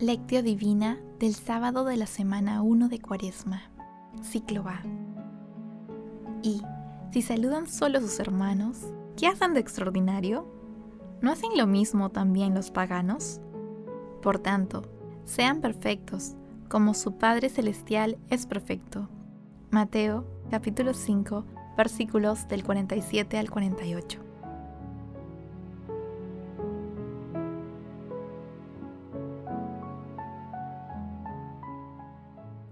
Lectio Divina del sábado de la semana 1 de Cuaresma, ciclo A. Y, si saludan solo sus hermanos, ¿qué hacen de extraordinario? ¿No hacen lo mismo también los paganos? Por tanto, sean perfectos, como su Padre Celestial es perfecto. Mateo capítulo 5, versículos del 47 al 48.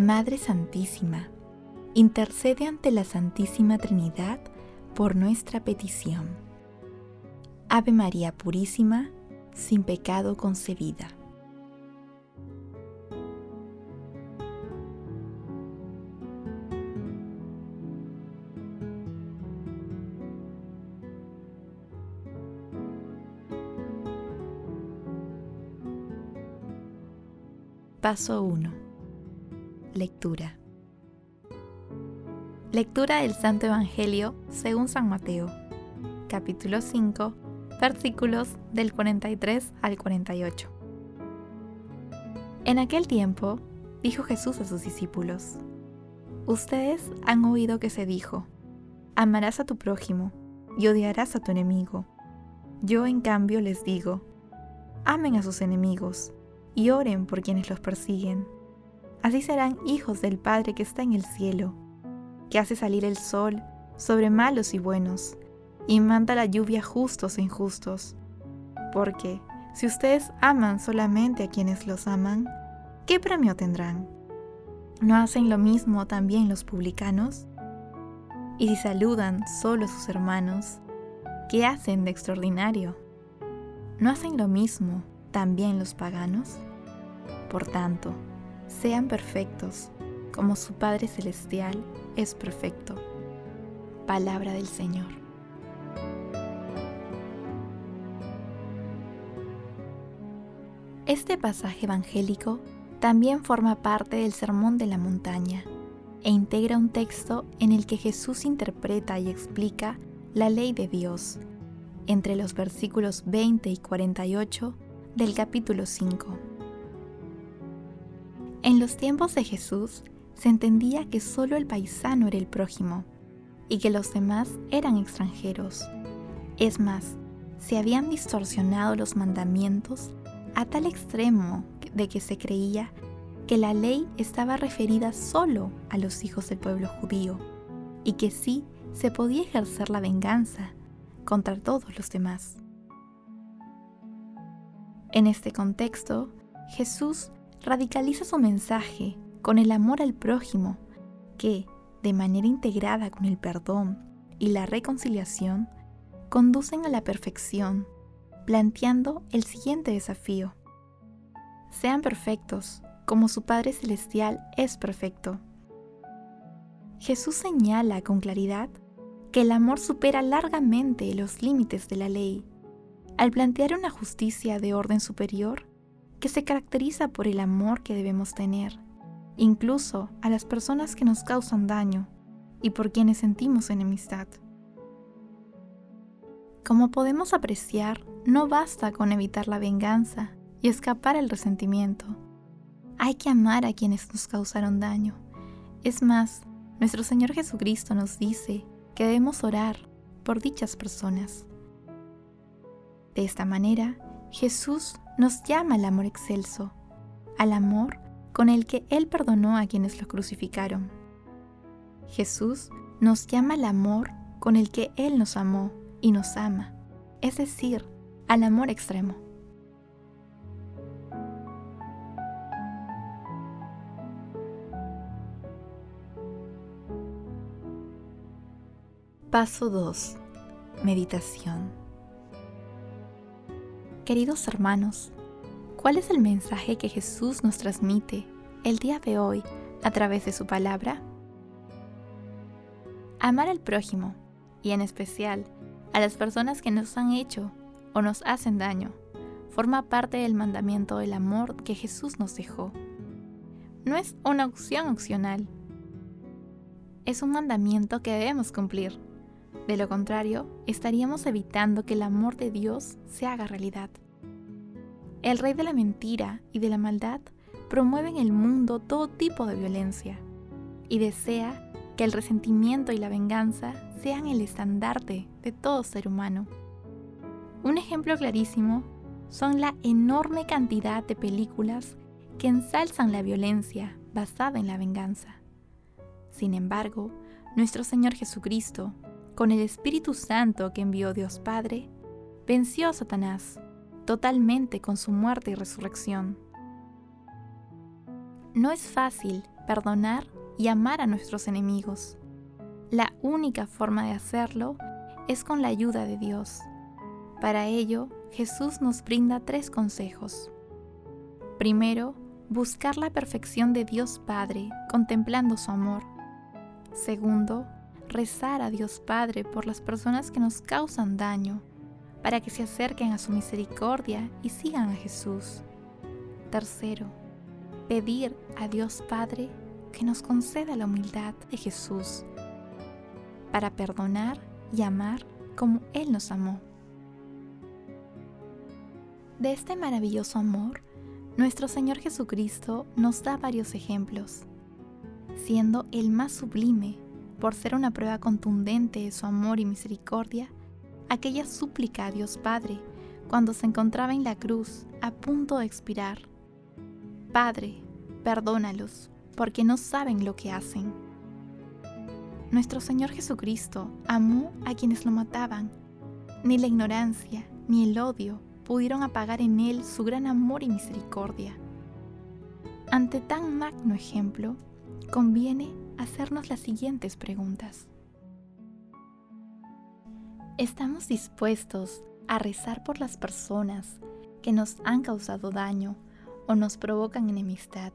Madre Santísima, intercede ante la Santísima Trinidad por nuestra petición. Ave María Purísima, sin pecado concebida. Paso 1 Lectura. Lectura del Santo Evangelio según San Mateo, capítulo 5, versículos del 43 al 48. En aquel tiempo, dijo Jesús a sus discípulos, Ustedes han oído que se dijo, amarás a tu prójimo y odiarás a tu enemigo. Yo en cambio les digo, amen a sus enemigos y oren por quienes los persiguen Así serán hijos del Padre que está en el cielo, que hace salir el sol sobre malos y buenos, y manda la lluvia justos e injustos. Porque si ustedes aman solamente a quienes los aman, ¿qué premio tendrán? ¿No hacen lo mismo también los publicanos? Y si saludan solo a sus hermanos, ¿qué hacen de extraordinario? ¿No hacen lo mismo también los paganos? Por tanto, sean perfectos, como su Padre Celestial es perfecto. Palabra del Señor. Este pasaje evangélico también forma parte del Sermón de la Montaña e integra un texto en el que Jesús interpreta y explica la ley de Dios, entre los versículos 20 y 48 del capítulo 5. En los tiempos de Jesús se entendía que solo el paisano era el prójimo y que los demás eran extranjeros. Es más, se habían distorsionado los mandamientos a tal extremo de que se creía que la ley estaba referida solo a los hijos del pueblo judío y que sí se podía ejercer la venganza contra todos los demás. En este contexto, Jesús radicaliza su mensaje con el amor al prójimo, que, de manera integrada con el perdón y la reconciliación, conducen a la perfección, planteando el siguiente desafío. Sean perfectos, como su Padre Celestial es perfecto. Jesús señala con claridad que el amor supera largamente los límites de la ley, al plantear una justicia de orden superior que se caracteriza por el amor que debemos tener, incluso a las personas que nos causan daño y por quienes sentimos enemistad. Como podemos apreciar, no basta con evitar la venganza y escapar al resentimiento. Hay que amar a quienes nos causaron daño. Es más, nuestro Señor Jesucristo nos dice que debemos orar por dichas personas. De esta manera, Jesús nos llama al amor excelso, al amor con el que Él perdonó a quienes lo crucificaron. Jesús nos llama al amor con el que Él nos amó y nos ama, es decir, al amor extremo. Paso 2. Meditación. Queridos hermanos, ¿cuál es el mensaje que Jesús nos transmite el día de hoy a través de su palabra? Amar al prójimo, y en especial a las personas que nos han hecho o nos hacen daño, forma parte del mandamiento del amor que Jesús nos dejó. No es una opción opcional. Es un mandamiento que debemos cumplir. De lo contrario, estaríamos evitando que el amor de Dios se haga realidad. El rey de la mentira y de la maldad promueve en el mundo todo tipo de violencia y desea que el resentimiento y la venganza sean el estandarte de todo ser humano. Un ejemplo clarísimo son la enorme cantidad de películas que ensalzan la violencia basada en la venganza. Sin embargo, nuestro Señor Jesucristo, con el Espíritu Santo que envió Dios Padre, venció a Satanás totalmente con su muerte y resurrección. No es fácil perdonar y amar a nuestros enemigos. La única forma de hacerlo es con la ayuda de Dios. Para ello, Jesús nos brinda tres consejos. Primero, buscar la perfección de Dios Padre contemplando su amor. Segundo, rezar a Dios Padre por las personas que nos causan daño para que se acerquen a su misericordia y sigan a Jesús. Tercero, pedir a Dios Padre que nos conceda la humildad de Jesús para perdonar y amar como Él nos amó. De este maravilloso amor, nuestro Señor Jesucristo nos da varios ejemplos, siendo el más sublime por ser una prueba contundente de su amor y misericordia aquella súplica a Dios Padre cuando se encontraba en la cruz a punto de expirar. Padre, perdónalos, porque no saben lo que hacen. Nuestro Señor Jesucristo amó a quienes lo mataban. Ni la ignorancia ni el odio pudieron apagar en Él su gran amor y misericordia. Ante tan magno ejemplo, conviene hacernos las siguientes preguntas. ¿Estamos dispuestos a rezar por las personas que nos han causado daño o nos provocan enemistad,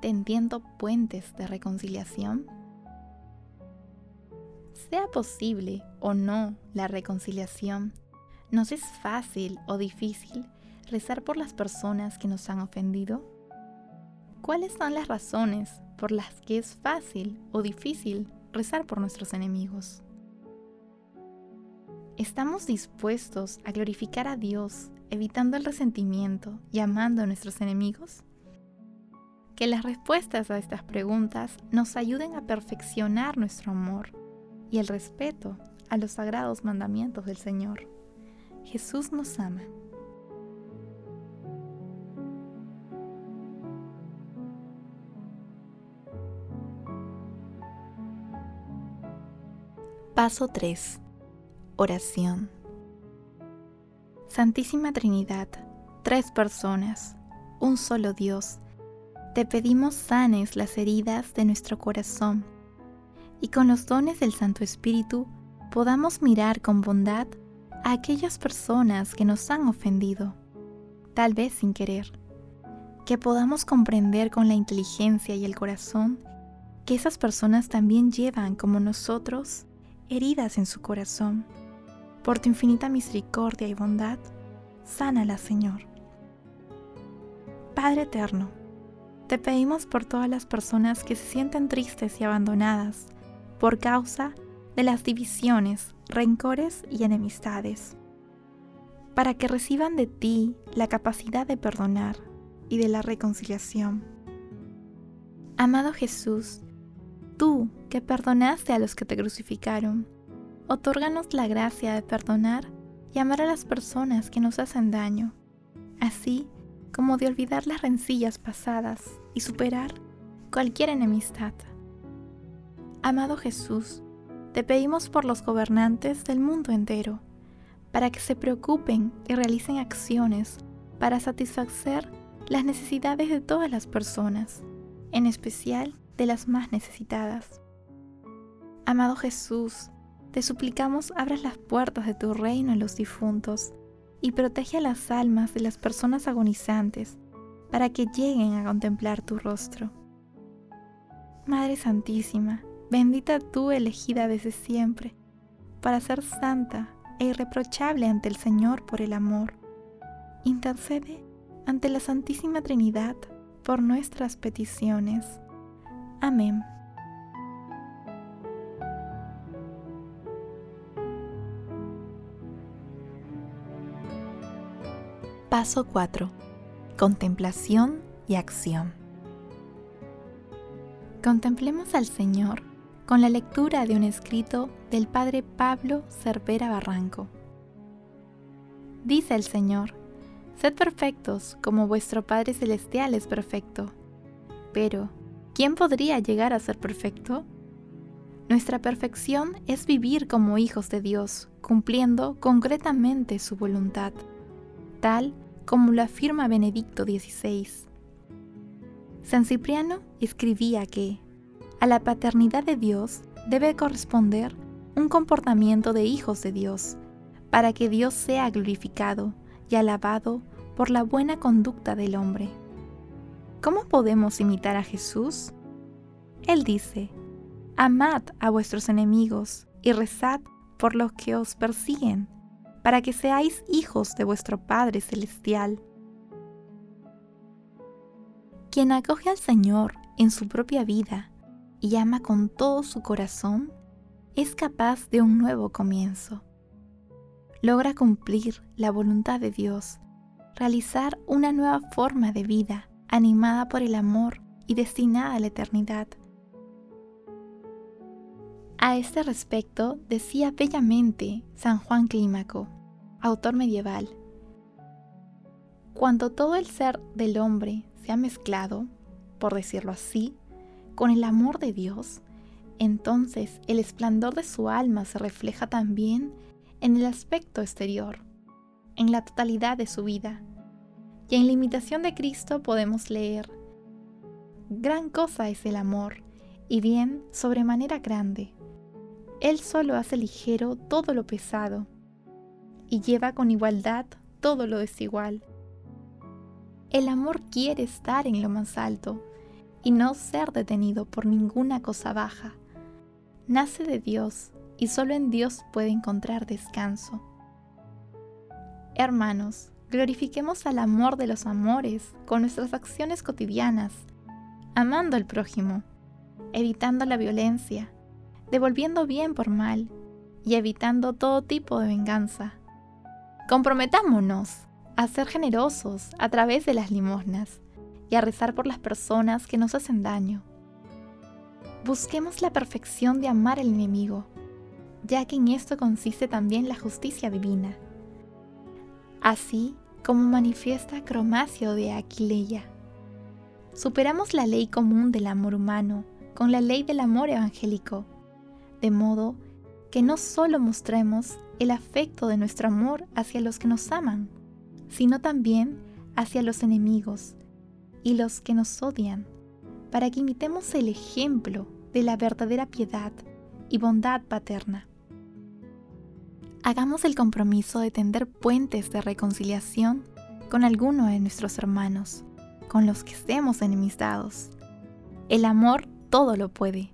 tendiendo puentes de reconciliación? Sea posible o no la reconciliación, ¿nos es fácil o difícil rezar por las personas que nos han ofendido? ¿Cuáles son las razones por las que es fácil o difícil rezar por nuestros enemigos? ¿Estamos dispuestos a glorificar a Dios evitando el resentimiento y amando a nuestros enemigos? Que las respuestas a estas preguntas nos ayuden a perfeccionar nuestro amor y el respeto a los sagrados mandamientos del Señor. Jesús nos ama. Paso 3 Oración. Santísima Trinidad, tres personas, un solo Dios, te pedimos sanes las heridas de nuestro corazón y con los dones del Santo Espíritu podamos mirar con bondad a aquellas personas que nos han ofendido, tal vez sin querer, que podamos comprender con la inteligencia y el corazón que esas personas también llevan como nosotros heridas en su corazón por tu infinita misericordia y bondad, sánala, Señor. Padre eterno, te pedimos por todas las personas que se sienten tristes y abandonadas por causa de las divisiones, rencores y enemistades, para que reciban de ti la capacidad de perdonar y de la reconciliación. Amado Jesús, tú que perdonaste a los que te crucificaron, Otórganos la gracia de perdonar y amar a las personas que nos hacen daño, así como de olvidar las rencillas pasadas y superar cualquier enemistad. Amado Jesús, te pedimos por los gobernantes del mundo entero, para que se preocupen y realicen acciones para satisfacer las necesidades de todas las personas, en especial de las más necesitadas. Amado Jesús, te suplicamos abras las puertas de tu reino a los difuntos y protege a las almas de las personas agonizantes para que lleguen a contemplar tu rostro. Madre Santísima, bendita tú elegida desde siempre, para ser santa e irreprochable ante el Señor por el amor. Intercede ante la Santísima Trinidad por nuestras peticiones. Amén. Paso 4. Contemplación y acción. Contemplemos al Señor con la lectura de un escrito del Padre Pablo Cervera Barranco. Dice el Señor, Sed perfectos como vuestro Padre Celestial es perfecto. Pero, ¿quién podría llegar a ser perfecto? Nuestra perfección es vivir como hijos de Dios, cumpliendo concretamente su voluntad, tal como lo afirma Benedicto XVI. San Cipriano escribía que a la paternidad de Dios debe corresponder un comportamiento de hijos de Dios, para que Dios sea glorificado y alabado por la buena conducta del hombre. ¿Cómo podemos imitar a Jesús? Él dice, Amad a vuestros enemigos y rezad por los que os persiguen, para que seáis hijos de vuestro Padre Celestial. Quien acoge al Señor en su propia vida y ama con todo su corazón, es capaz de un nuevo comienzo logra cumplir la voluntad de Dios, realizar una nueva forma de vida animada por el amor y destinada a la eternidad. A este respecto decía bellamente San Juan Clímaco, autor medieval, cuando todo el ser del hombre se ha mezclado, por decirlo así, con el amor de Dios, entonces el esplendor de su alma se refleja también en el aspecto exterior, en la totalidad de su vida. Y en la imitación de Cristo podemos leer, Gran cosa es el amor, y bien sobremanera grande. Él solo hace ligero todo lo pesado, y lleva con igualdad todo lo desigual. El amor quiere estar en lo más alto, y no ser detenido por ninguna cosa baja. Nace de Dios y solo en Dios puede encontrar descanso. Hermanos, glorifiquemos al amor de los amores con nuestras acciones cotidianas, amando al prójimo, evitando la violencia, devolviendo bien por mal y evitando todo tipo de venganza. Comprometámonos a ser generosos a través de las limosnas y a rezar por las personas que nos hacen daño. Busquemos la perfección de amar al enemigo ya que en esto consiste también la justicia divina. Así como manifiesta Cromacio de Aquileia. Superamos la ley común del amor humano con la ley del amor evangélico, de modo que no solo mostremos el afecto de nuestro amor hacia los que nos aman, sino también hacia los enemigos y los que nos odian, para que imitemos el ejemplo de la verdadera piedad y bondad paterna hagamos el compromiso de tender puentes de reconciliación con alguno de nuestros hermanos, con los que estemos enemistados. El amor todo lo puede.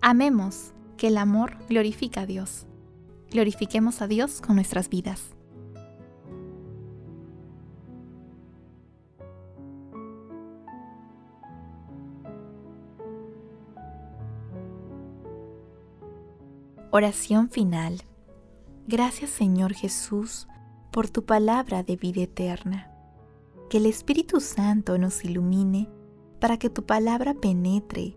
Amemos, que el amor glorifica a Dios. Glorifiquemos a Dios con nuestras vidas. Oración final. Gracias Señor Jesús por tu palabra de vida eterna. Que el Espíritu Santo nos ilumine para que tu palabra penetre